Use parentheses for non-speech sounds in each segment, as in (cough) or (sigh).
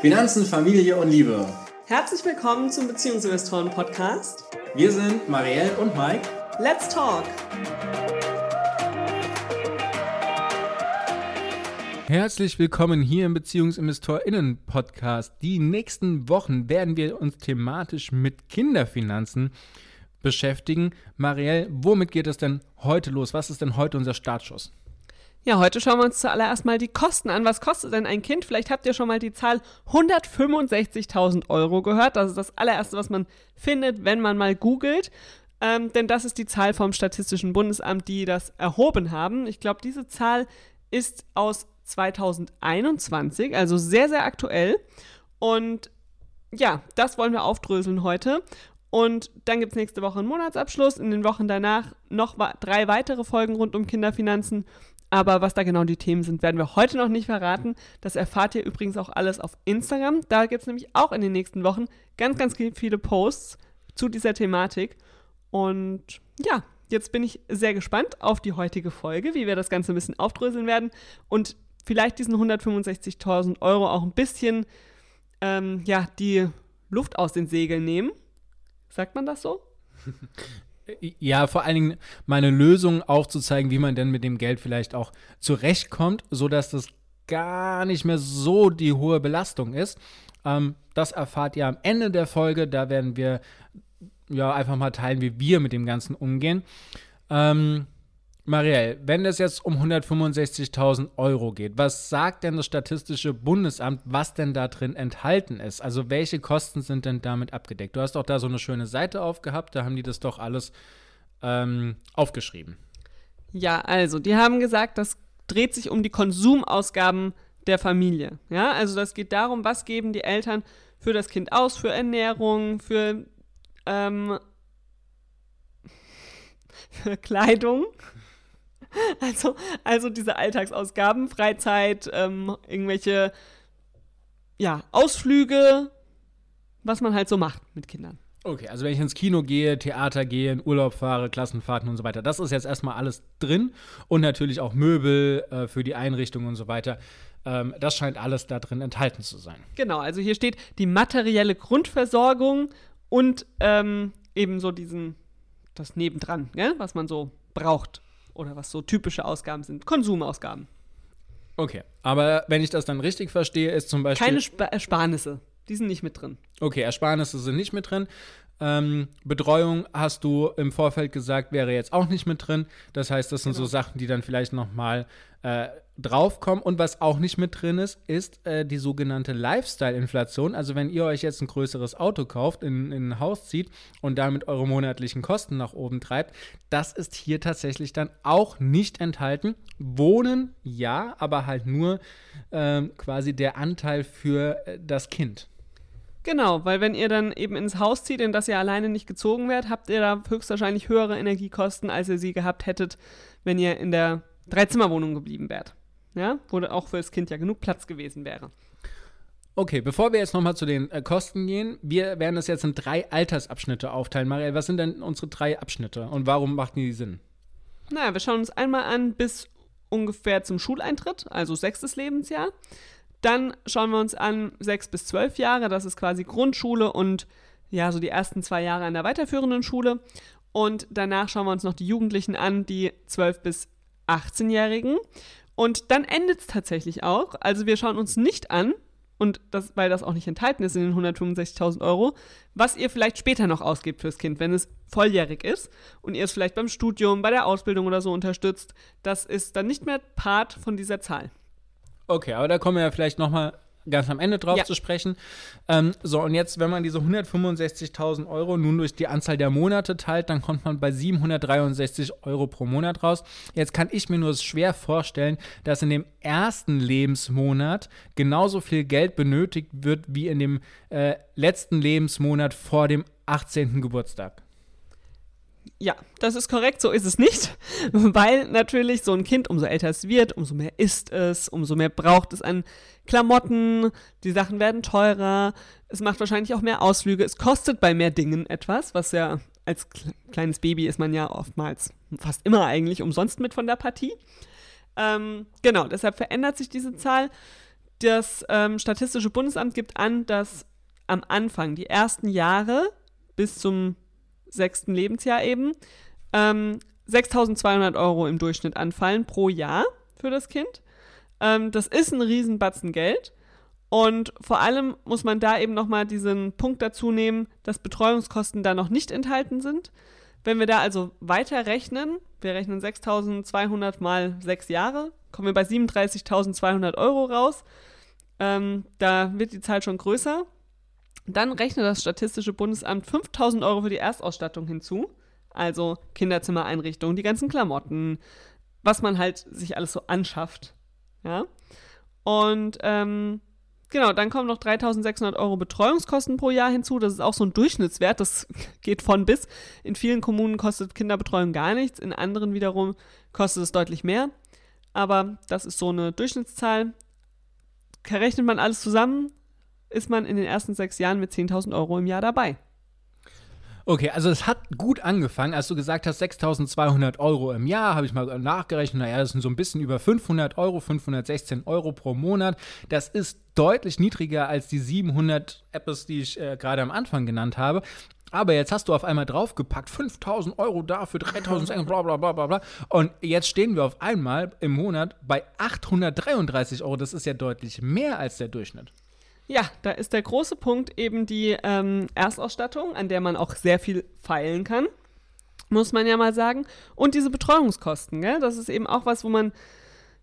Finanzen, Familie und Liebe. Herzlich willkommen zum Beziehungsinvestoren Podcast. Wir sind Marielle und Mike. Let's talk! Herzlich willkommen hier im BeziehungsinvestorInnen Podcast. Die nächsten Wochen werden wir uns thematisch mit Kinderfinanzen beschäftigen. Marielle, womit geht es denn heute los? Was ist denn heute unser Startschuss? Ja, heute schauen wir uns zuallererst mal die Kosten an. Was kostet denn ein Kind? Vielleicht habt ihr schon mal die Zahl 165.000 Euro gehört. Das ist das allererste, was man findet, wenn man mal googelt. Ähm, denn das ist die Zahl vom Statistischen Bundesamt, die das erhoben haben. Ich glaube, diese Zahl ist aus 2021, also sehr, sehr aktuell. Und ja, das wollen wir aufdröseln heute. Und dann gibt es nächste Woche einen Monatsabschluss. In den Wochen danach noch drei weitere Folgen rund um Kinderfinanzen. Aber was da genau die Themen sind, werden wir heute noch nicht verraten. Das erfahrt ihr übrigens auch alles auf Instagram. Da gibt es nämlich auch in den nächsten Wochen ganz, ganz viele Posts zu dieser Thematik. Und ja, jetzt bin ich sehr gespannt auf die heutige Folge, wie wir das Ganze ein bisschen aufdröseln werden und vielleicht diesen 165.000 Euro auch ein bisschen ähm, ja, die Luft aus den Segeln nehmen. Sagt man das so? (laughs) Ja, vor allen Dingen meine Lösung aufzuzeigen, wie man denn mit dem Geld vielleicht auch zurechtkommt, sodass das gar nicht mehr so die hohe Belastung ist. Ähm, das erfahrt ihr am Ende der Folge. Da werden wir ja einfach mal teilen, wie wir mit dem Ganzen umgehen. Ähm, Marielle, wenn es jetzt um 165.000 Euro geht, was sagt denn das Statistische Bundesamt, was denn da drin enthalten ist? Also welche Kosten sind denn damit abgedeckt? Du hast doch da so eine schöne Seite aufgehabt, da haben die das doch alles ähm, aufgeschrieben. Ja, also die haben gesagt, das dreht sich um die Konsumausgaben der Familie. Ja, also das geht darum, was geben die Eltern für das Kind aus, für Ernährung, für, ähm, (laughs) für Kleidung (laughs) Also, also diese Alltagsausgaben, Freizeit, ähm, irgendwelche ja, Ausflüge, was man halt so macht mit Kindern. Okay, also wenn ich ins Kino gehe, Theater gehe, in Urlaub fahre, Klassenfahrten und so weiter, das ist jetzt erstmal alles drin und natürlich auch Möbel äh, für die Einrichtung und so weiter. Ähm, das scheint alles da drin enthalten zu sein. Genau, also hier steht die materielle Grundversorgung und ähm, eben so diesen, das nebendran, gell, was man so braucht oder was so typische Ausgaben sind. Konsumausgaben. Okay, aber wenn ich das dann richtig verstehe, ist zum Beispiel. Keine Sp Ersparnisse. Die sind nicht mit drin. Okay, Ersparnisse sind nicht mit drin. Ähm, Betreuung hast du im Vorfeld gesagt, wäre jetzt auch nicht mit drin. Das heißt, das sind genau. so Sachen, die dann vielleicht nochmal äh, draufkommen. Und was auch nicht mit drin ist, ist äh, die sogenannte Lifestyle-Inflation. Also wenn ihr euch jetzt ein größeres Auto kauft, in, in, ein Haus zieht und damit eure monatlichen Kosten nach oben treibt, das ist hier tatsächlich dann auch nicht enthalten. Wohnen ja, aber halt nur äh, quasi der Anteil für äh, das Kind. Genau, weil wenn ihr dann eben ins Haus zieht, in das ihr alleine nicht gezogen werdet, habt ihr da höchstwahrscheinlich höhere Energiekosten, als ihr sie gehabt hättet, wenn ihr in der Dreizimmerwohnung geblieben wärt. Ja, wo auch für das Kind ja genug Platz gewesen wäre. Okay, bevor wir jetzt nochmal zu den äh, Kosten gehen, wir werden das jetzt in drei Altersabschnitte aufteilen. Marielle, was sind denn unsere drei Abschnitte und warum machten die Sinn? Naja, wir schauen uns einmal an bis ungefähr zum Schuleintritt, also sechstes Lebensjahr. Dann schauen wir uns an sechs bis zwölf Jahre, das ist quasi Grundschule und ja, so die ersten zwei Jahre an der weiterführenden Schule. Und danach schauen wir uns noch die Jugendlichen an, die 12 bis 18-Jährigen. Und dann endet es tatsächlich auch. Also wir schauen uns nicht an, und das, weil das auch nicht enthalten ist in den 165.000 Euro, was ihr vielleicht später noch ausgibt fürs Kind, wenn es volljährig ist und ihr es vielleicht beim Studium, bei der Ausbildung oder so unterstützt. Das ist dann nicht mehr Part von dieser Zahl. Okay, aber da kommen wir ja vielleicht nochmal ganz am Ende drauf ja. zu sprechen. Ähm, so, und jetzt, wenn man diese 165.000 Euro nun durch die Anzahl der Monate teilt, dann kommt man bei 763 Euro pro Monat raus. Jetzt kann ich mir nur schwer vorstellen, dass in dem ersten Lebensmonat genauso viel Geld benötigt wird wie in dem äh, letzten Lebensmonat vor dem 18. Geburtstag. Ja, das ist korrekt, so ist es nicht, (laughs) weil natürlich so ein Kind, umso älter es wird, umso mehr isst es, umso mehr braucht es an Klamotten, die Sachen werden teurer, es macht wahrscheinlich auch mehr Ausflüge, es kostet bei mehr Dingen etwas, was ja als kleines Baby ist man ja oftmals, fast immer eigentlich umsonst mit von der Partie. Ähm, genau, deshalb verändert sich diese Zahl. Das ähm, Statistische Bundesamt gibt an, dass am Anfang, die ersten Jahre bis zum sechsten Lebensjahr eben, ähm, 6.200 Euro im Durchschnitt anfallen pro Jahr für das Kind. Ähm, das ist ein Riesenbatzen Geld. Und vor allem muss man da eben nochmal diesen Punkt dazu nehmen, dass Betreuungskosten da noch nicht enthalten sind. Wenn wir da also weiter rechnen, wir rechnen 6.200 mal sechs Jahre, kommen wir bei 37.200 Euro raus. Ähm, da wird die Zahl schon größer. Dann rechnet das Statistische Bundesamt 5.000 Euro für die Erstausstattung hinzu. Also Kinderzimmereinrichtungen, die ganzen Klamotten, was man halt sich alles so anschafft. Ja. Und ähm, genau, dann kommen noch 3600 Euro Betreuungskosten pro Jahr hinzu. Das ist auch so ein Durchschnittswert. Das (laughs) geht von bis. In vielen Kommunen kostet Kinderbetreuung gar nichts. In anderen wiederum kostet es deutlich mehr. Aber das ist so eine Durchschnittszahl. Rechnet man alles zusammen, ist man in den ersten sechs Jahren mit 10.000 Euro im Jahr dabei. Okay, also es hat gut angefangen, als du gesagt hast, 6.200 Euro im Jahr, habe ich mal nachgerechnet, naja, das sind so ein bisschen über 500 Euro, 516 Euro pro Monat. Das ist deutlich niedriger als die 700 Apps, die ich äh, gerade am Anfang genannt habe. Aber jetzt hast du auf einmal draufgepackt, 5000 Euro dafür, 3000, bla bla bla bla bla. Und jetzt stehen wir auf einmal im Monat bei 833 Euro. Das ist ja deutlich mehr als der Durchschnitt. Ja, da ist der große Punkt eben die ähm, Erstausstattung, an der man auch sehr viel feilen kann, muss man ja mal sagen. Und diese Betreuungskosten, gell? das ist eben auch was, wo man,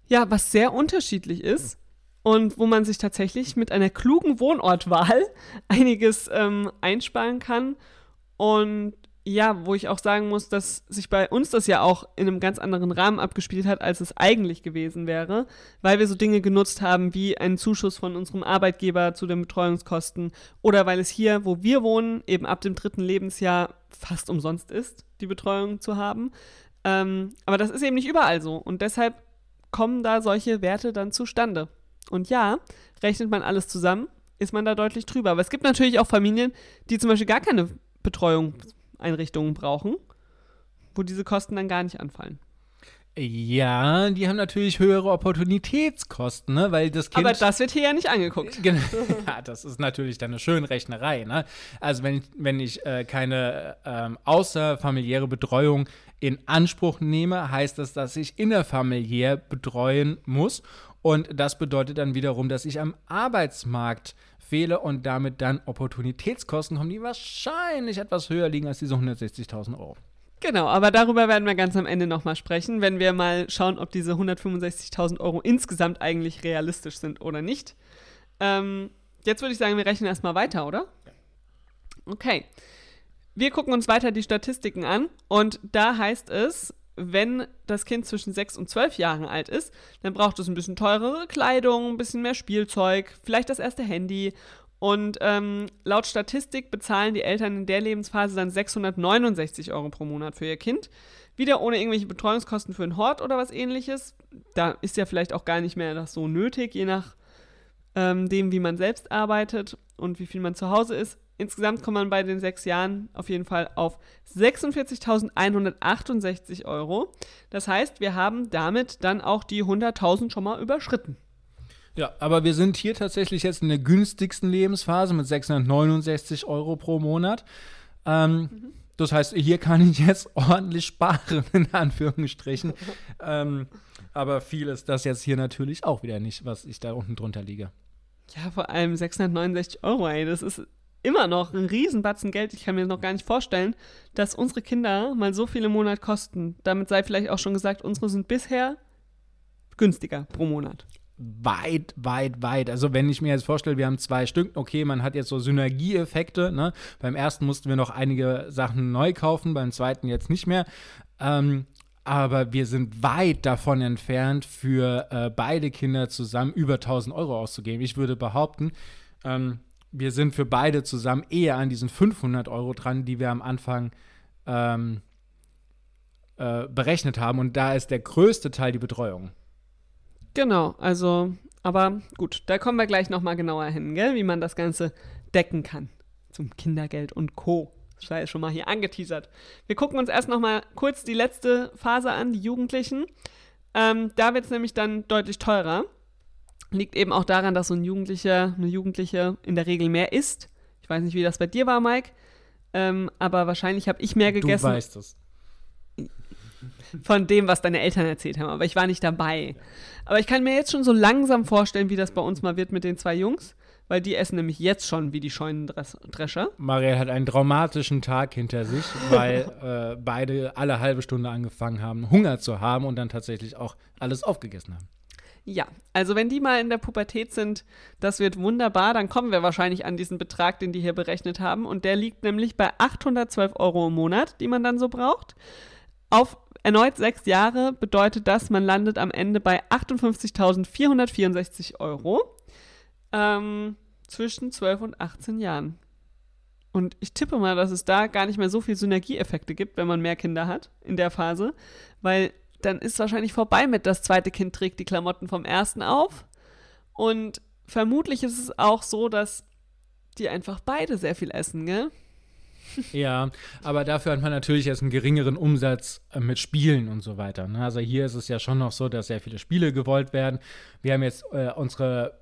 ja, was sehr unterschiedlich ist und wo man sich tatsächlich mit einer klugen Wohnortwahl (laughs) einiges ähm, einsparen kann. Und ja, wo ich auch sagen muss, dass sich bei uns das ja auch in einem ganz anderen Rahmen abgespielt hat, als es eigentlich gewesen wäre, weil wir so Dinge genutzt haben wie einen Zuschuss von unserem Arbeitgeber zu den Betreuungskosten oder weil es hier, wo wir wohnen, eben ab dem dritten Lebensjahr fast umsonst ist, die Betreuung zu haben. Ähm, aber das ist eben nicht überall so und deshalb kommen da solche Werte dann zustande. Und ja, rechnet man alles zusammen, ist man da deutlich drüber. Aber es gibt natürlich auch Familien, die zum Beispiel gar keine Betreuung Einrichtungen brauchen, wo diese Kosten dann gar nicht anfallen. Ja, die haben natürlich höhere Opportunitätskosten, ne? weil das Kind. Aber das wird hier ja nicht angeguckt. (laughs) ja, das ist natürlich dann eine schöne Rechnerei. Ne? Also wenn ich, wenn ich äh, keine ähm, außerfamiliäre Betreuung in Anspruch nehme, heißt das, dass ich innerfamiliär betreuen muss. Und das bedeutet dann wiederum, dass ich am Arbeitsmarkt fehle und damit dann Opportunitätskosten kommen, die wahrscheinlich etwas höher liegen als diese 160.000 Euro. Genau, aber darüber werden wir ganz am Ende nochmal sprechen, wenn wir mal schauen, ob diese 165.000 Euro insgesamt eigentlich realistisch sind oder nicht. Ähm, jetzt würde ich sagen, wir rechnen erstmal weiter, oder? Okay. Wir gucken uns weiter die Statistiken an und da heißt es, wenn das Kind zwischen 6 und 12 Jahren alt ist, dann braucht es ein bisschen teurere Kleidung, ein bisschen mehr Spielzeug, vielleicht das erste Handy. Und ähm, laut Statistik bezahlen die Eltern in der Lebensphase dann 669 Euro pro Monat für ihr Kind. Wieder ohne irgendwelche Betreuungskosten für einen Hort oder was ähnliches. Da ist ja vielleicht auch gar nicht mehr das so nötig, je nach ähm, dem, wie man selbst arbeitet und wie viel man zu Hause ist. Insgesamt kommt man bei den sechs Jahren auf jeden Fall auf 46.168 Euro. Das heißt, wir haben damit dann auch die 100.000 schon mal überschritten. Ja, aber wir sind hier tatsächlich jetzt in der günstigsten Lebensphase mit 669 Euro pro Monat. Ähm, mhm. Das heißt, hier kann ich jetzt (laughs) ordentlich sparen, in Anführungsstrichen. ähm, aber viel ist das jetzt hier natürlich auch wieder nicht, was ich da unten drunter liege. Ja, vor allem 669 Euro, ey, das ist immer noch ein Riesenbatzen Geld. Ich kann mir noch gar nicht vorstellen, dass unsere Kinder mal so viel im Monat kosten. Damit sei vielleicht auch schon gesagt, unsere sind bisher günstiger pro Monat. Weit, weit, weit. Also wenn ich mir jetzt vorstelle, wir haben zwei Stück, okay, man hat jetzt so Synergieeffekte. Ne? Beim ersten mussten wir noch einige Sachen neu kaufen, beim zweiten jetzt nicht mehr. Ähm, aber wir sind weit davon entfernt, für äh, beide Kinder zusammen über 1000 Euro auszugeben. Ich würde behaupten, ähm, wir sind für beide zusammen eher an diesen 500 Euro dran, die wir am Anfang ähm, äh, berechnet haben. Und da ist der größte Teil die Betreuung. Genau, also, aber gut, da kommen wir gleich nochmal genauer hin, gell, wie man das Ganze decken kann. Zum Kindergeld und Co. Das war ja schon mal hier angeteasert. Wir gucken uns erst nochmal kurz die letzte Phase an, die Jugendlichen. Ähm, da wird es nämlich dann deutlich teurer. Liegt eben auch daran, dass so ein Jugendlicher, eine Jugendliche in der Regel mehr isst. Ich weiß nicht, wie das bei dir war, Mike. Ähm, aber wahrscheinlich habe ich mehr gegessen. Du weißt es. Von dem, was deine Eltern erzählt haben. Aber ich war nicht dabei. Aber ich kann mir jetzt schon so langsam vorstellen, wie das bei uns mal wird mit den zwei Jungs. Weil die essen nämlich jetzt schon wie die Scheunendrescher. Marielle hat einen traumatischen Tag hinter sich, weil (laughs) äh, beide alle halbe Stunde angefangen haben, Hunger zu haben und dann tatsächlich auch alles aufgegessen haben. Ja, also wenn die mal in der Pubertät sind, das wird wunderbar, dann kommen wir wahrscheinlich an diesen Betrag, den die hier berechnet haben. Und der liegt nämlich bei 812 Euro im Monat, die man dann so braucht. Auf erneut sechs Jahre bedeutet das, man landet am Ende bei 58.464 Euro ähm, zwischen 12 und 18 Jahren. Und ich tippe mal, dass es da gar nicht mehr so viel Synergieeffekte gibt, wenn man mehr Kinder hat in der Phase, weil dann ist wahrscheinlich vorbei mit das zweite Kind trägt die Klamotten vom ersten auf. Und vermutlich ist es auch so, dass die einfach beide sehr viel essen, gell? Ja, aber dafür hat man natürlich jetzt einen geringeren Umsatz äh, mit Spielen und so weiter. Ne? Also hier ist es ja schon noch so, dass sehr viele Spiele gewollt werden. Wir haben jetzt äh, unsere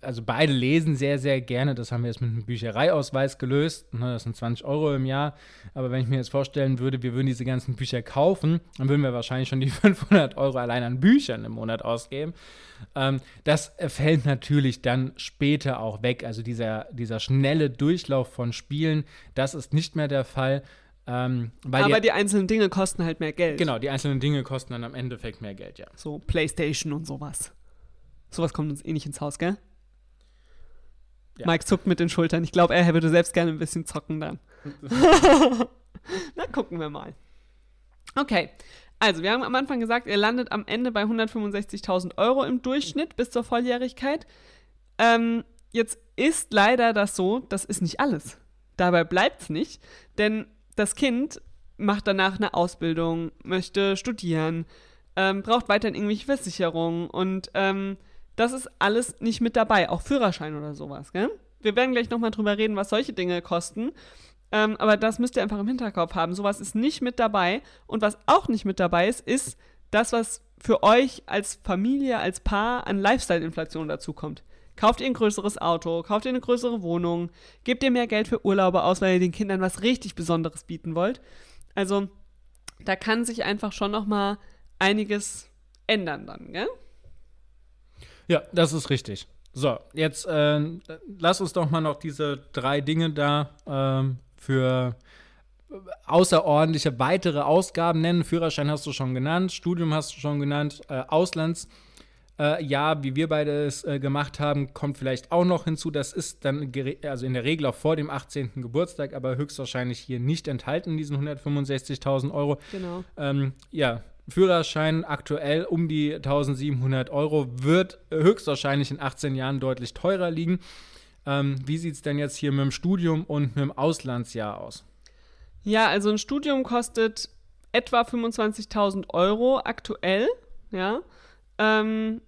also beide lesen sehr, sehr gerne. Das haben wir jetzt mit einem Büchereiausweis gelöst. Ne, das sind 20 Euro im Jahr. Aber wenn ich mir jetzt vorstellen würde, wir würden diese ganzen Bücher kaufen, dann würden wir wahrscheinlich schon die (laughs) 500 Euro allein an Büchern im Monat ausgeben. Ähm, das fällt natürlich dann später auch weg. Also dieser, dieser schnelle Durchlauf von Spielen, das ist nicht mehr der Fall. Ähm, Aber die, die, einzelnen Dinge kosten halt mehr Geld. Genau, die einzelnen Dinge kosten dann am Endeffekt mehr Geld, ja. So Playstation und sowas. Sowas kommt uns eh nicht ins Haus, gell? Ja. Mike zuckt mit den Schultern. Ich glaube, er würde selbst gerne ein bisschen zocken dann. (laughs) Na, gucken wir mal. Okay. Also, wir haben am Anfang gesagt, ihr landet am Ende bei 165.000 Euro im Durchschnitt bis zur Volljährigkeit. Ähm, jetzt ist leider das so, das ist nicht alles. Dabei bleibt es nicht, denn das Kind macht danach eine Ausbildung, möchte studieren, ähm, braucht weiterhin irgendwelche Versicherungen und ähm, das ist alles nicht mit dabei, auch Führerschein oder sowas, gell? Wir werden gleich nochmal drüber reden, was solche Dinge kosten. Ähm, aber das müsst ihr einfach im Hinterkopf haben. Sowas ist nicht mit dabei. Und was auch nicht mit dabei ist, ist das, was für euch als Familie, als Paar an Lifestyle-Inflation dazukommt. Kauft ihr ein größeres Auto, kauft ihr eine größere Wohnung, gebt ihr mehr Geld für Urlaube aus, weil ihr den Kindern was richtig Besonderes bieten wollt. Also, da kann sich einfach schon nochmal einiges ändern dann, gell? Ja, das ist richtig. So, jetzt äh, lass uns doch mal noch diese drei Dinge da ähm, für außerordentliche weitere Ausgaben nennen. Führerschein hast du schon genannt, Studium hast du schon genannt, äh, Auslands. Äh, ja, wie wir beide es äh, gemacht haben, kommt vielleicht auch noch hinzu. Das ist dann also in der Regel auch vor dem 18. Geburtstag, aber höchstwahrscheinlich hier nicht enthalten, diesen 165.000 Euro. Genau. Ähm, ja, Führerschein aktuell um die 1700 Euro, wird höchstwahrscheinlich in 18 Jahren deutlich teurer liegen. Ähm, wie sieht es denn jetzt hier mit dem Studium und mit dem Auslandsjahr aus? Ja, also ein Studium kostet etwa 25.000 Euro aktuell, ja, ähm,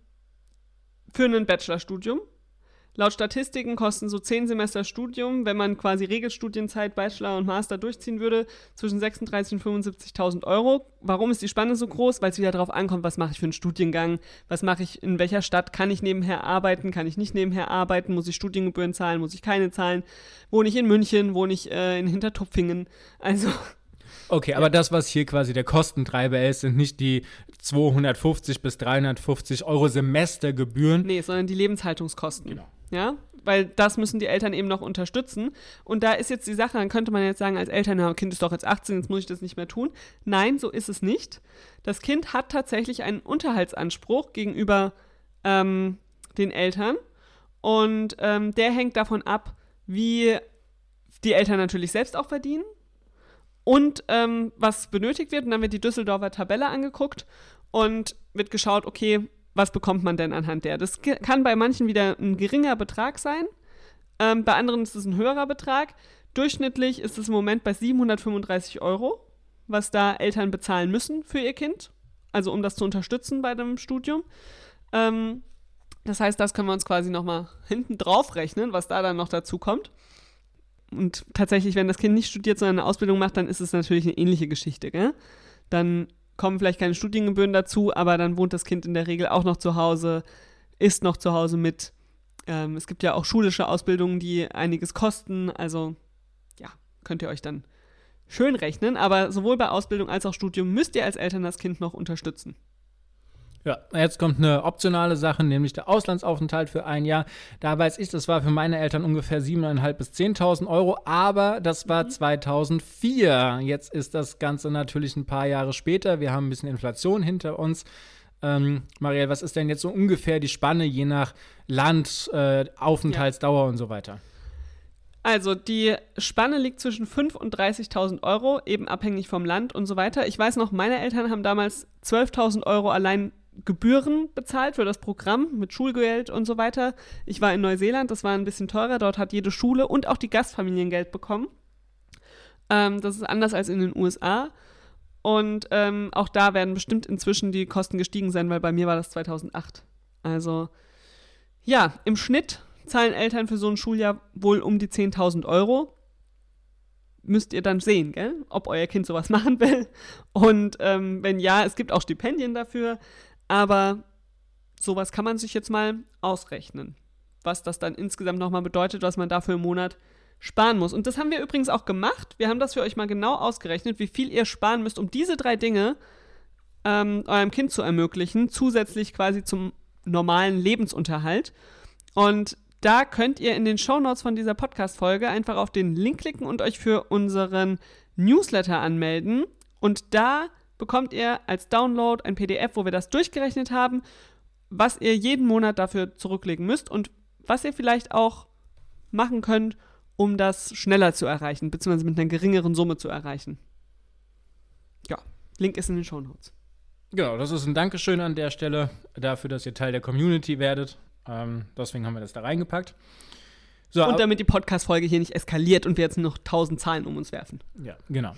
für ein Bachelorstudium. Laut Statistiken kosten so zehn Semester Studium, wenn man quasi Regelstudienzeit, Bachelor und Master durchziehen würde, zwischen 36.000 und 75.000 Euro. Warum ist die Spanne so groß? Weil es wieder darauf ankommt, was mache ich für einen Studiengang, was mache ich, in welcher Stadt, kann ich nebenher arbeiten, kann ich nicht nebenher arbeiten, muss ich Studiengebühren zahlen, muss ich keine zahlen, wohne ich in München, wohne ich äh, in Hintertupfingen. Also Okay, aber das, was hier quasi der Kostentreiber ist, sind nicht die 250 bis 350 Euro Semestergebühren. Nee, sondern die Lebenshaltungskosten. Genau. Ja, weil das müssen die Eltern eben noch unterstützen. Und da ist jetzt die Sache, dann könnte man jetzt sagen, als Eltern, na, Kind ist doch jetzt 18, jetzt muss ich das nicht mehr tun. Nein, so ist es nicht. Das Kind hat tatsächlich einen Unterhaltsanspruch gegenüber ähm, den Eltern. Und ähm, der hängt davon ab, wie die Eltern natürlich selbst auch verdienen und ähm, was benötigt wird. Und dann wird die Düsseldorfer Tabelle angeguckt und wird geschaut, okay, was bekommt man denn anhand der? Das kann bei manchen wieder ein geringer Betrag sein, ähm, bei anderen ist es ein höherer Betrag. Durchschnittlich ist es im Moment bei 735 Euro, was da Eltern bezahlen müssen für ihr Kind, also um das zu unterstützen bei dem Studium. Ähm, das heißt, das können wir uns quasi nochmal hinten drauf rechnen, was da dann noch dazu kommt. Und tatsächlich, wenn das Kind nicht studiert, sondern eine Ausbildung macht, dann ist es natürlich eine ähnliche Geschichte. Gell? Dann kommen vielleicht keine Studiengebühren dazu, aber dann wohnt das Kind in der Regel auch noch zu Hause, isst noch zu Hause mit. Ähm, es gibt ja auch schulische Ausbildungen, die einiges kosten. Also ja, könnt ihr euch dann schön rechnen. Aber sowohl bei Ausbildung als auch Studium müsst ihr als Eltern das Kind noch unterstützen. Ja, jetzt kommt eine optionale Sache, nämlich der Auslandsaufenthalt für ein Jahr. Da weiß ich, das war für meine Eltern ungefähr 7.500 bis 10.000 Euro, aber das war 2004. Jetzt ist das Ganze natürlich ein paar Jahre später. Wir haben ein bisschen Inflation hinter uns. Ähm, Marielle, was ist denn jetzt so ungefähr die Spanne je nach Land, äh, Aufenthaltsdauer und so weiter? Also die Spanne liegt zwischen 5.000 und 30.000 Euro, eben abhängig vom Land und so weiter. Ich weiß noch, meine Eltern haben damals 12.000 Euro allein Gebühren bezahlt für das Programm mit Schulgeld und so weiter. Ich war in Neuseeland, das war ein bisschen teurer. Dort hat jede Schule und auch die Gastfamilien Geld bekommen. Ähm, das ist anders als in den USA. Und ähm, auch da werden bestimmt inzwischen die Kosten gestiegen sein, weil bei mir war das 2008. Also ja, im Schnitt zahlen Eltern für so ein Schuljahr wohl um die 10.000 Euro. Müsst ihr dann sehen, gell? ob euer Kind sowas (laughs) machen will. Und ähm, wenn ja, es gibt auch Stipendien dafür. Aber sowas kann man sich jetzt mal ausrechnen, was das dann insgesamt nochmal bedeutet, was man dafür im Monat sparen muss. Und das haben wir übrigens auch gemacht. Wir haben das für euch mal genau ausgerechnet, wie viel ihr sparen müsst, um diese drei Dinge ähm, eurem Kind zu ermöglichen, zusätzlich quasi zum normalen Lebensunterhalt. Und da könnt ihr in den Shownotes von dieser Podcast-Folge einfach auf den Link klicken und euch für unseren Newsletter anmelden. Und da bekommt ihr als Download ein PDF, wo wir das durchgerechnet haben, was ihr jeden Monat dafür zurücklegen müsst und was ihr vielleicht auch machen könnt, um das schneller zu erreichen, beziehungsweise mit einer geringeren Summe zu erreichen. Ja, Link ist in den Show Notes. Genau, das ist ein Dankeschön an der Stelle dafür, dass ihr Teil der Community werdet. Ähm, deswegen haben wir das da reingepackt. So, und damit die Podcast-Folge hier nicht eskaliert und wir jetzt noch tausend Zahlen um uns werfen. Ja, genau.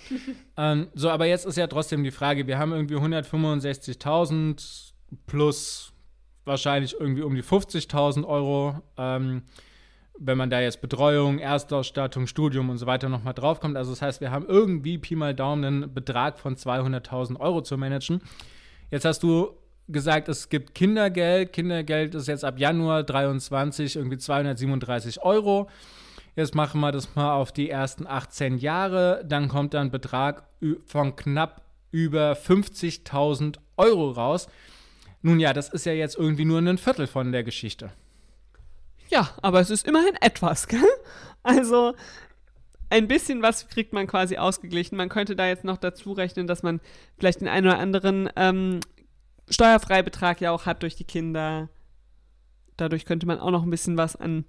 ähm, so, aber jetzt ist ja trotzdem die Frage: Wir haben irgendwie 165.000 plus wahrscheinlich irgendwie um die 50.000 Euro. Ähm, wenn man da jetzt Betreuung, Erstausstattung, Studium und so weiter nochmal draufkommt. Also, das heißt, wir haben irgendwie Pi mal Daumen einen Betrag von 200.000 Euro zu managen. Jetzt hast du gesagt, es gibt Kindergeld. Kindergeld ist jetzt ab Januar 23 irgendwie 237 Euro. Jetzt machen wir das mal auf die ersten 18 Jahre. Dann kommt ein Betrag von knapp über 50.000 Euro raus. Nun ja, das ist ja jetzt irgendwie nur ein Viertel von der Geschichte. Ja, aber es ist immerhin etwas, gell? Also ein bisschen was kriegt man quasi ausgeglichen. Man könnte da jetzt noch dazu rechnen, dass man vielleicht den einen oder anderen ähm, Steuerfreibetrag ja auch hat durch die Kinder. Dadurch könnte man auch noch ein bisschen was an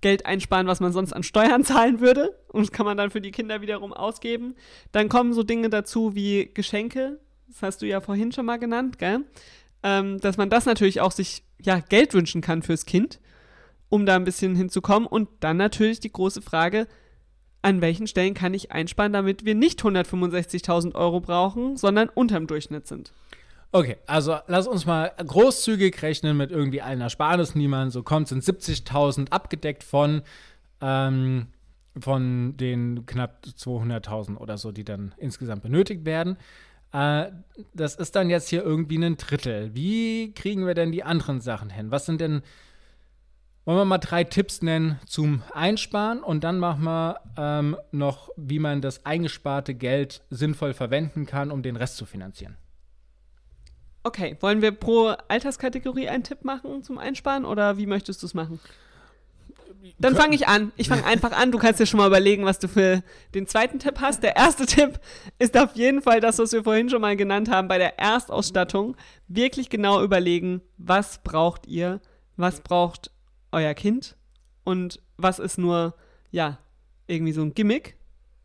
Geld einsparen, was man sonst an Steuern (laughs) zahlen würde. Und das kann man dann für die Kinder wiederum ausgeben. Dann kommen so Dinge dazu wie Geschenke. Das hast du ja vorhin schon mal genannt, gell? Ähm, dass man das natürlich auch sich, ja, Geld wünschen kann fürs Kind, um da ein bisschen hinzukommen. Und dann natürlich die große Frage, an welchen Stellen kann ich einsparen, damit wir nicht 165.000 Euro brauchen, sondern unterm Durchschnitt sind. Okay, also lass uns mal großzügig rechnen mit irgendwie allen Ersparnissen, die man so kommt, sind 70.000 abgedeckt von, ähm, von den knapp 200.000 oder so, die dann insgesamt benötigt werden. Äh, das ist dann jetzt hier irgendwie ein Drittel. Wie kriegen wir denn die anderen Sachen hin? Was sind denn, wollen wir mal drei Tipps nennen zum Einsparen und dann machen wir ähm, noch, wie man das eingesparte Geld sinnvoll verwenden kann, um den Rest zu finanzieren. Okay, wollen wir pro Alterskategorie einen Tipp machen zum Einsparen oder wie möchtest du es machen? Dann fange ich an. Ich fange einfach an. Du kannst dir schon mal überlegen, was du für den zweiten Tipp hast. Der erste Tipp ist auf jeden Fall das, was wir vorhin schon mal genannt haben, bei der Erstausstattung wirklich genau überlegen, was braucht ihr, was braucht euer Kind und was ist nur, ja, irgendwie so ein Gimmick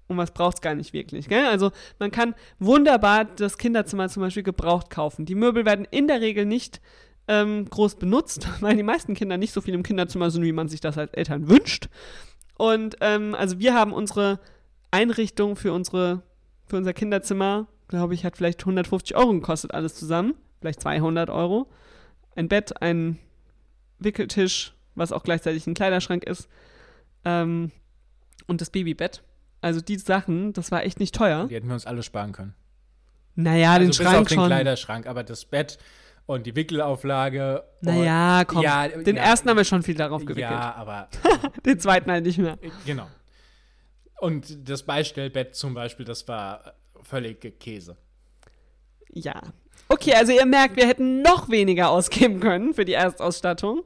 und was braucht es gar nicht wirklich. Gell? Also man kann wunderbar das Kinderzimmer zum Beispiel gebraucht kaufen. Die Möbel werden in der Regel nicht ähm, groß benutzt, (laughs) weil die meisten Kinder nicht so viel im Kinderzimmer sind, wie man sich das als Eltern wünscht. Und ähm, also wir haben unsere Einrichtung für unsere für unser Kinderzimmer, glaube ich, hat vielleicht 150 Euro gekostet alles zusammen, vielleicht 200 Euro. Ein Bett, ein Wickeltisch, was auch gleichzeitig ein Kleiderschrank ist, ähm, und das Babybett. Also die Sachen, das war echt nicht teuer. Die hätten wir uns alle sparen können. Naja, also den bis Schrank auf den schon. Kleiderschrank, aber das Bett und die Wickelauflage. Naja, komm. Ja, Den ja, ersten haben wir schon viel darauf gewickelt. Ja, aber (laughs) Den zweiten halt nicht mehr. genau. Und das Beistellbett zum Beispiel, das war völlig Käse. Ja. Okay, also ihr merkt, wir hätten noch weniger ausgeben können für die Erstausstattung.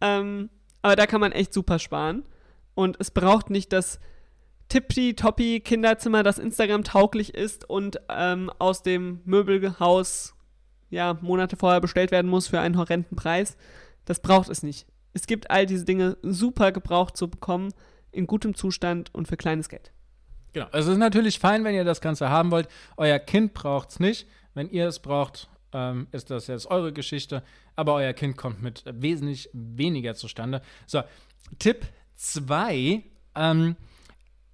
Ähm, aber da kann man echt super sparen. Und es braucht nicht das tippy-toppy Kinderzimmer, das Instagram tauglich ist und ähm, aus dem Möbelhaus ja, Monate vorher bestellt werden muss für einen horrenden Preis. Das braucht es nicht. Es gibt all diese Dinge super gebraucht zu bekommen, in gutem Zustand und für kleines Geld. Genau. Es ist natürlich fein, wenn ihr das Ganze haben wollt. Euer Kind braucht es nicht. Wenn ihr es braucht, ähm, ist das jetzt eure Geschichte. Aber euer Kind kommt mit wesentlich weniger zustande. So, Tipp 2. Ähm,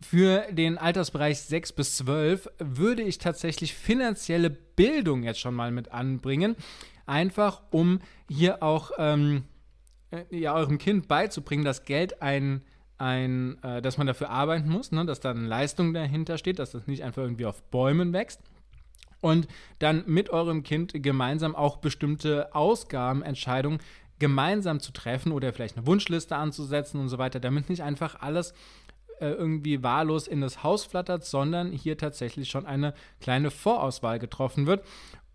für den Altersbereich 6 bis 12 würde ich tatsächlich finanzielle Bildung jetzt schon mal mit anbringen. Einfach um hier auch ähm, äh, ja, eurem Kind beizubringen, dass Geld ein, ein äh, dass man dafür arbeiten muss, ne? dass da eine Leistung dahinter steht, dass das nicht einfach irgendwie auf Bäumen wächst. Und dann mit eurem Kind gemeinsam auch bestimmte Ausgabenentscheidungen gemeinsam zu treffen oder vielleicht eine Wunschliste anzusetzen und so weiter, damit nicht einfach alles äh, irgendwie wahllos in das Haus flattert, sondern hier tatsächlich schon eine kleine Vorauswahl getroffen wird.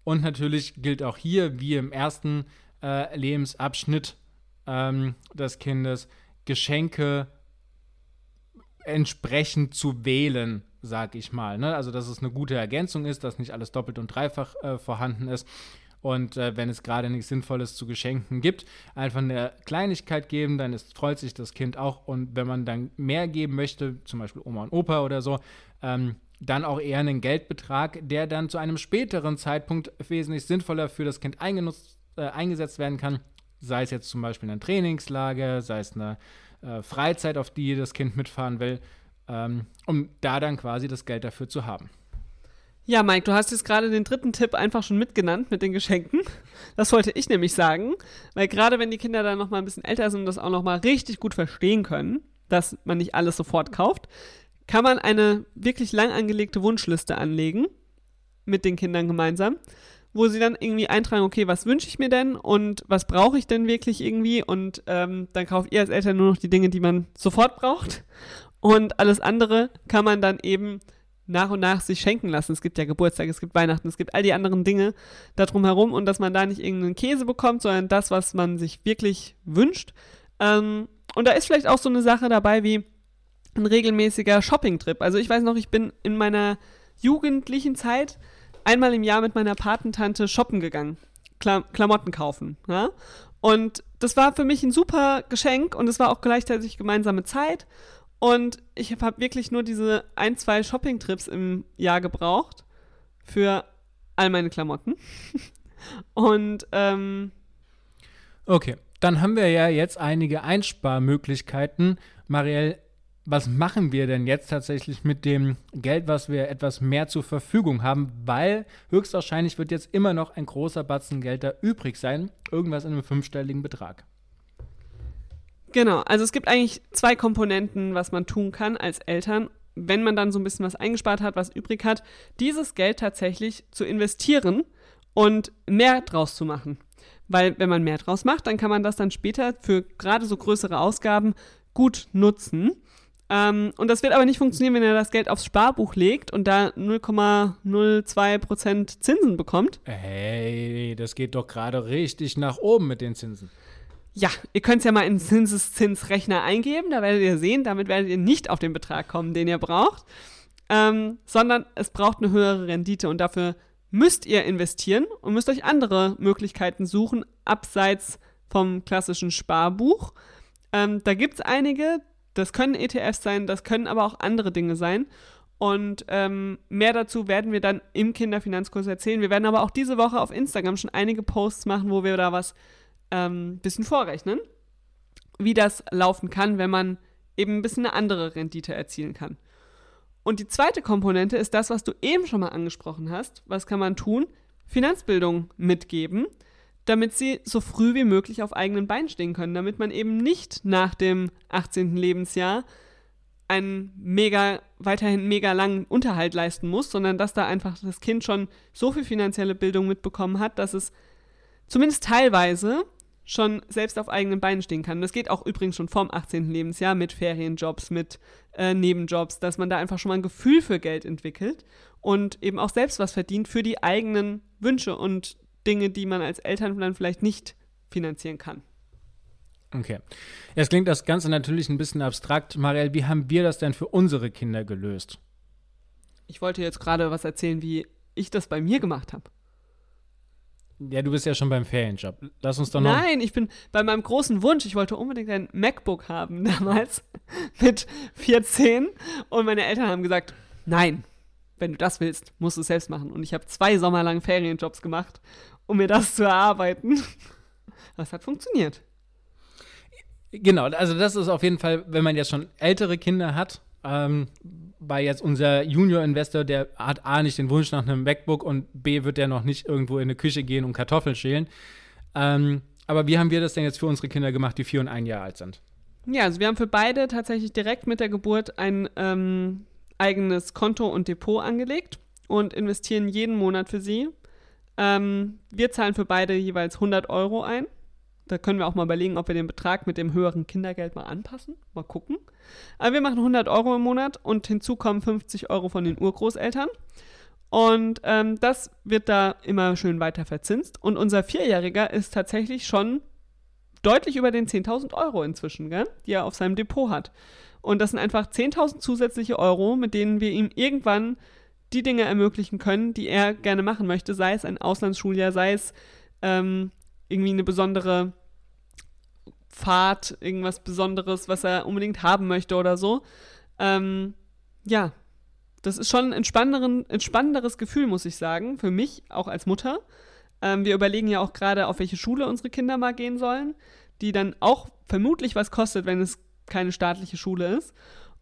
Und natürlich gilt auch hier, wie im ersten äh, Lebensabschnitt ähm, des Kindes, Geschenke entsprechend zu wählen, sag ich mal. Ne? Also, dass es eine gute Ergänzung ist, dass nicht alles doppelt und dreifach äh, vorhanden ist. Und äh, wenn es gerade nichts Sinnvolles zu Geschenken gibt, einfach eine Kleinigkeit geben, dann ist, freut sich das Kind auch. Und wenn man dann mehr geben möchte, zum Beispiel Oma und Opa oder so, ähm, dann auch eher einen Geldbetrag, der dann zu einem späteren Zeitpunkt wesentlich sinnvoller für das Kind eingenutzt, äh, eingesetzt werden kann. Sei es jetzt zum Beispiel ein Trainingslager, sei es eine äh, Freizeit, auf die das Kind mitfahren will, ähm, um da dann quasi das Geld dafür zu haben. Ja, Mike, du hast jetzt gerade den dritten Tipp einfach schon mitgenannt mit den Geschenken. Das wollte ich nämlich sagen, weil gerade wenn die Kinder dann noch mal ein bisschen älter sind und das auch noch mal richtig gut verstehen können, dass man nicht alles sofort kauft, kann man eine wirklich lang angelegte Wunschliste anlegen mit den Kindern gemeinsam, wo sie dann irgendwie eintragen, okay, was wünsche ich mir denn und was brauche ich denn wirklich irgendwie und ähm, dann kauft ihr als Eltern nur noch die Dinge, die man sofort braucht und alles andere kann man dann eben nach und nach sich schenken lassen. Es gibt ja Geburtstag, es gibt Weihnachten, es gibt all die anderen Dinge da drumherum und dass man da nicht irgendeinen Käse bekommt, sondern das, was man sich wirklich wünscht. Ähm, und da ist vielleicht auch so eine Sache dabei wie ein regelmäßiger Shopping-Trip. Also ich weiß noch, ich bin in meiner jugendlichen Zeit einmal im Jahr mit meiner Patentante shoppen gegangen. Klam Klamotten kaufen. Ja? Und das war für mich ein super Geschenk und es war auch gleichzeitig gemeinsame Zeit. Und ich habe wirklich nur diese ein, zwei Shopping-Trips im Jahr gebraucht für all meine Klamotten. (laughs) Und ähm, Okay, dann haben wir ja jetzt einige Einsparmöglichkeiten. Marielle, was machen wir denn jetzt tatsächlich mit dem Geld, was wir etwas mehr zur Verfügung haben? Weil höchstwahrscheinlich wird jetzt immer noch ein großer Batzen Geld da übrig sein. Irgendwas in einem fünfstelligen Betrag. Genau, also es gibt eigentlich zwei Komponenten, was man tun kann als Eltern, wenn man dann so ein bisschen was eingespart hat, was übrig hat, dieses Geld tatsächlich zu investieren und mehr draus zu machen. Weil wenn man mehr draus macht, dann kann man das dann später für gerade so größere Ausgaben gut nutzen. Ähm, und das wird aber nicht funktionieren, wenn er das Geld aufs Sparbuch legt und da 0,02% Zinsen bekommt. Hey, das geht doch gerade richtig nach oben mit den Zinsen. Ja, ihr könnt es ja mal in Zinseszinsrechner eingeben, da werdet ihr sehen, damit werdet ihr nicht auf den Betrag kommen, den ihr braucht, ähm, sondern es braucht eine höhere Rendite und dafür müsst ihr investieren und müsst euch andere Möglichkeiten suchen, abseits vom klassischen Sparbuch. Ähm, da gibt es einige, das können ETFs sein, das können aber auch andere Dinge sein. Und ähm, mehr dazu werden wir dann im Kinderfinanzkurs erzählen. Wir werden aber auch diese Woche auf Instagram schon einige Posts machen, wo wir da was ähm, bisschen vorrechnen, wie das laufen kann, wenn man eben ein bisschen eine andere Rendite erzielen kann. Und die zweite Komponente ist das, was du eben schon mal angesprochen hast. Was kann man tun? Finanzbildung mitgeben, damit sie so früh wie möglich auf eigenen Beinen stehen können, damit man eben nicht nach dem 18. Lebensjahr einen mega, weiterhin mega langen Unterhalt leisten muss, sondern dass da einfach das Kind schon so viel finanzielle Bildung mitbekommen hat, dass es zumindest teilweise schon selbst auf eigenen Beinen stehen kann. das geht auch übrigens schon vorm 18. Lebensjahr mit Ferienjobs, mit äh, Nebenjobs, dass man da einfach schon mal ein Gefühl für Geld entwickelt und eben auch selbst was verdient für die eigenen Wünsche und Dinge, die man als Eltern dann vielleicht nicht finanzieren kann. Okay. Jetzt klingt das Ganze natürlich ein bisschen abstrakt. Marielle, wie haben wir das denn für unsere Kinder gelöst? Ich wollte jetzt gerade was erzählen, wie ich das bei mir gemacht habe. Ja, du bist ja schon beim Ferienjob. Lass uns doch noch. Nein, ich bin bei meinem großen Wunsch. Ich wollte unbedingt ein MacBook haben (laughs) damals mit 14 und meine Eltern haben gesagt, nein, wenn du das willst, musst du es selbst machen. Und ich habe zwei Sommer lang Ferienjobs gemacht, um mir das zu erarbeiten. (laughs) Das hat funktioniert. Genau, also das ist auf jeden Fall, wenn man jetzt schon ältere Kinder hat, ähm, weil jetzt unser Junior-Investor, der hat A nicht den Wunsch nach einem MacBook und B wird der noch nicht irgendwo in eine Küche gehen und Kartoffeln schälen. Ähm, aber wie haben wir das denn jetzt für unsere Kinder gemacht, die vier und ein Jahr alt sind? Ja, also wir haben für beide tatsächlich direkt mit der Geburt ein ähm, eigenes Konto und Depot angelegt und investieren jeden Monat für sie. Ähm, wir zahlen für beide jeweils 100 Euro ein. Da können wir auch mal überlegen, ob wir den Betrag mit dem höheren Kindergeld mal anpassen. Mal gucken. Aber wir machen 100 Euro im Monat und hinzu kommen 50 Euro von den Urgroßeltern. Und ähm, das wird da immer schön weiter verzinst. Und unser Vierjähriger ist tatsächlich schon deutlich über den 10.000 Euro inzwischen, gell? die er auf seinem Depot hat. Und das sind einfach 10.000 zusätzliche Euro, mit denen wir ihm irgendwann die Dinge ermöglichen können, die er gerne machen möchte, sei es ein Auslandsschuljahr, sei es ähm, irgendwie eine besondere Fahrt, irgendwas Besonderes, was er unbedingt haben möchte oder so. Ähm, ja, das ist schon ein entspannenderes Gefühl, muss ich sagen, für mich, auch als Mutter. Ähm, wir überlegen ja auch gerade, auf welche Schule unsere Kinder mal gehen sollen, die dann auch vermutlich was kostet, wenn es keine staatliche Schule ist.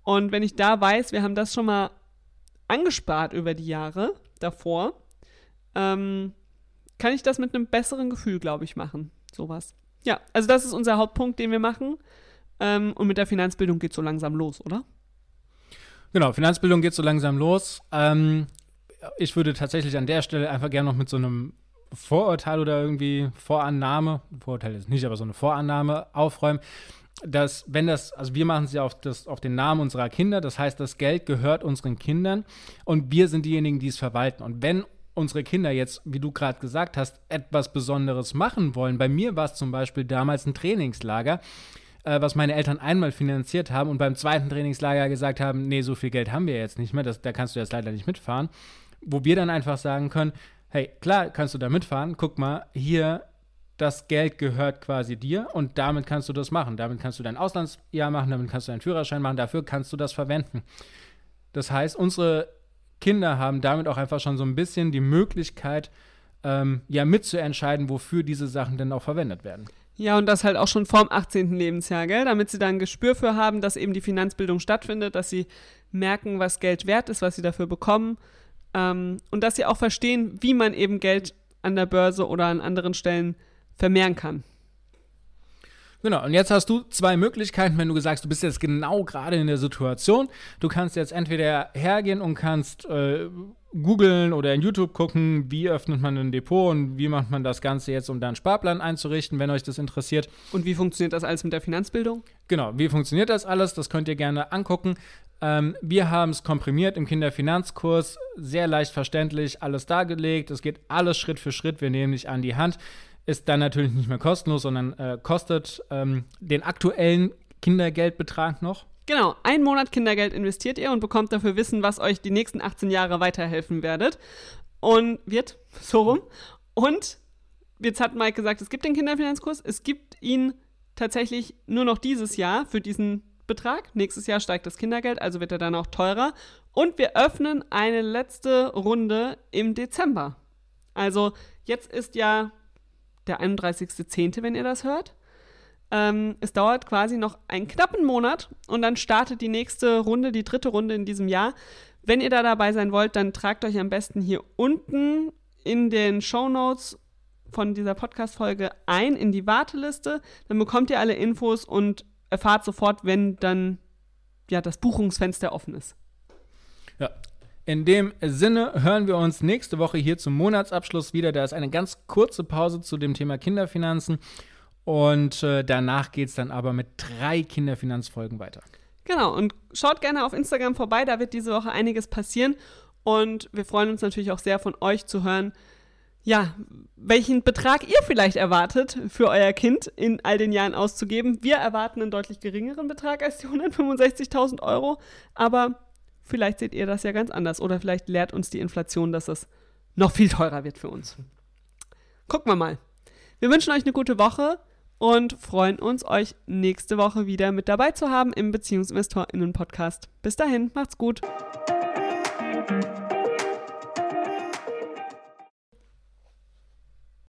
Und wenn ich da weiß, wir haben das schon mal angespart über die Jahre davor, ähm, kann ich das mit einem besseren Gefühl, glaube ich, machen. Sowas. Ja, also das ist unser Hauptpunkt, den wir machen. Ähm, und mit der Finanzbildung geht so langsam los, oder? Genau, Finanzbildung geht so langsam los. Ähm, ich würde tatsächlich an der Stelle einfach gerne noch mit so einem Vorurteil oder irgendwie Vorannahme, Vorurteil ist nicht, aber so eine Vorannahme aufräumen, dass wenn das, also wir machen es ja auf, das, auf den Namen unserer Kinder, das heißt, das Geld gehört unseren Kindern und wir sind diejenigen, die es verwalten. Und wenn unsere Kinder jetzt, wie du gerade gesagt hast, etwas Besonderes machen wollen, bei mir war es zum Beispiel damals ein Trainingslager, äh, was meine Eltern einmal finanziert haben und beim zweiten Trainingslager gesagt haben, nee, so viel Geld haben wir jetzt nicht mehr, das, da kannst du jetzt leider nicht mitfahren, wo wir dann einfach sagen können, hey, klar kannst du da mitfahren, guck mal, hier das Geld gehört quasi dir und damit kannst du das machen. Damit kannst du dein Auslandsjahr machen, damit kannst du deinen Führerschein machen, dafür kannst du das verwenden. Das heißt, unsere Kinder haben damit auch einfach schon so ein bisschen die Möglichkeit, ähm, ja, mitzuentscheiden, wofür diese Sachen denn auch verwendet werden. Ja, und das halt auch schon vorm 18. Lebensjahr, gell? Damit sie da ein Gespür für haben, dass eben die Finanzbildung stattfindet, dass sie merken, was Geld wert ist, was sie dafür bekommen. Ähm, und dass sie auch verstehen, wie man eben Geld an der Börse oder an anderen Stellen vermehren kann. Genau, und jetzt hast du zwei Möglichkeiten, wenn du gesagt du bist jetzt genau gerade in der Situation. Du kannst jetzt entweder hergehen und kannst äh, googeln oder in YouTube gucken, wie öffnet man ein Depot und wie macht man das Ganze jetzt, um da einen Sparplan einzurichten, wenn euch das interessiert. Und wie funktioniert das alles mit der Finanzbildung? Genau, wie funktioniert das alles? Das könnt ihr gerne angucken. Ähm, wir haben es komprimiert im Kinderfinanzkurs, sehr leicht verständlich, alles dargelegt. Es geht alles Schritt für Schritt. Wir nehmen dich an die Hand ist dann natürlich nicht mehr kostenlos, sondern äh, kostet ähm, den aktuellen Kindergeldbetrag noch. Genau, ein Monat Kindergeld investiert ihr und bekommt dafür Wissen, was euch die nächsten 18 Jahre weiterhelfen werdet. Und wird, (laughs) so rum. Und jetzt hat Mike gesagt, es gibt den Kinderfinanzkurs. Es gibt ihn tatsächlich nur noch dieses Jahr für diesen Betrag. Nächstes Jahr steigt das Kindergeld, also wird er dann auch teurer. Und wir öffnen eine letzte Runde im Dezember. Also jetzt ist ja der 31.10., wenn ihr das hört. Ähm, es dauert quasi noch einen knappen Monat und dann startet die nächste Runde, die dritte Runde in diesem Jahr. Wenn ihr da dabei sein wollt, dann tragt euch am besten hier unten in den Show Notes von dieser Podcast-Folge ein in die Warteliste. Dann bekommt ihr alle Infos und erfahrt sofort, wenn dann ja das Buchungsfenster offen ist. Ja, In dem Sinne hören wir uns nächste Woche hier zum Monatsabschluss wieder. Da ist eine ganz kurze Pause zu dem Thema Kinderfinanzen. Und äh, danach geht es dann aber mit drei Kinderfinanzfolgen weiter. Genau, und schaut gerne auf Instagram vorbei, da wird diese Woche einiges passieren. Und wir freuen uns natürlich auch sehr von euch zu hören, ja, welchen Betrag ihr vielleicht erwartet, für euer Kind in all den Jahren auszugeben. Wir erwarten einen deutlich geringeren Betrag als die 165.000 Euro, aber vielleicht seht ihr das ja ganz anders oder vielleicht lehrt uns die Inflation, dass es noch viel teurer wird für uns. Gucken wir mal. Wir wünschen euch eine gute Woche und freuen uns, euch nächste Woche wieder mit dabei zu haben im Beziehungsinvestorinnen-Podcast. Bis dahin, macht's gut.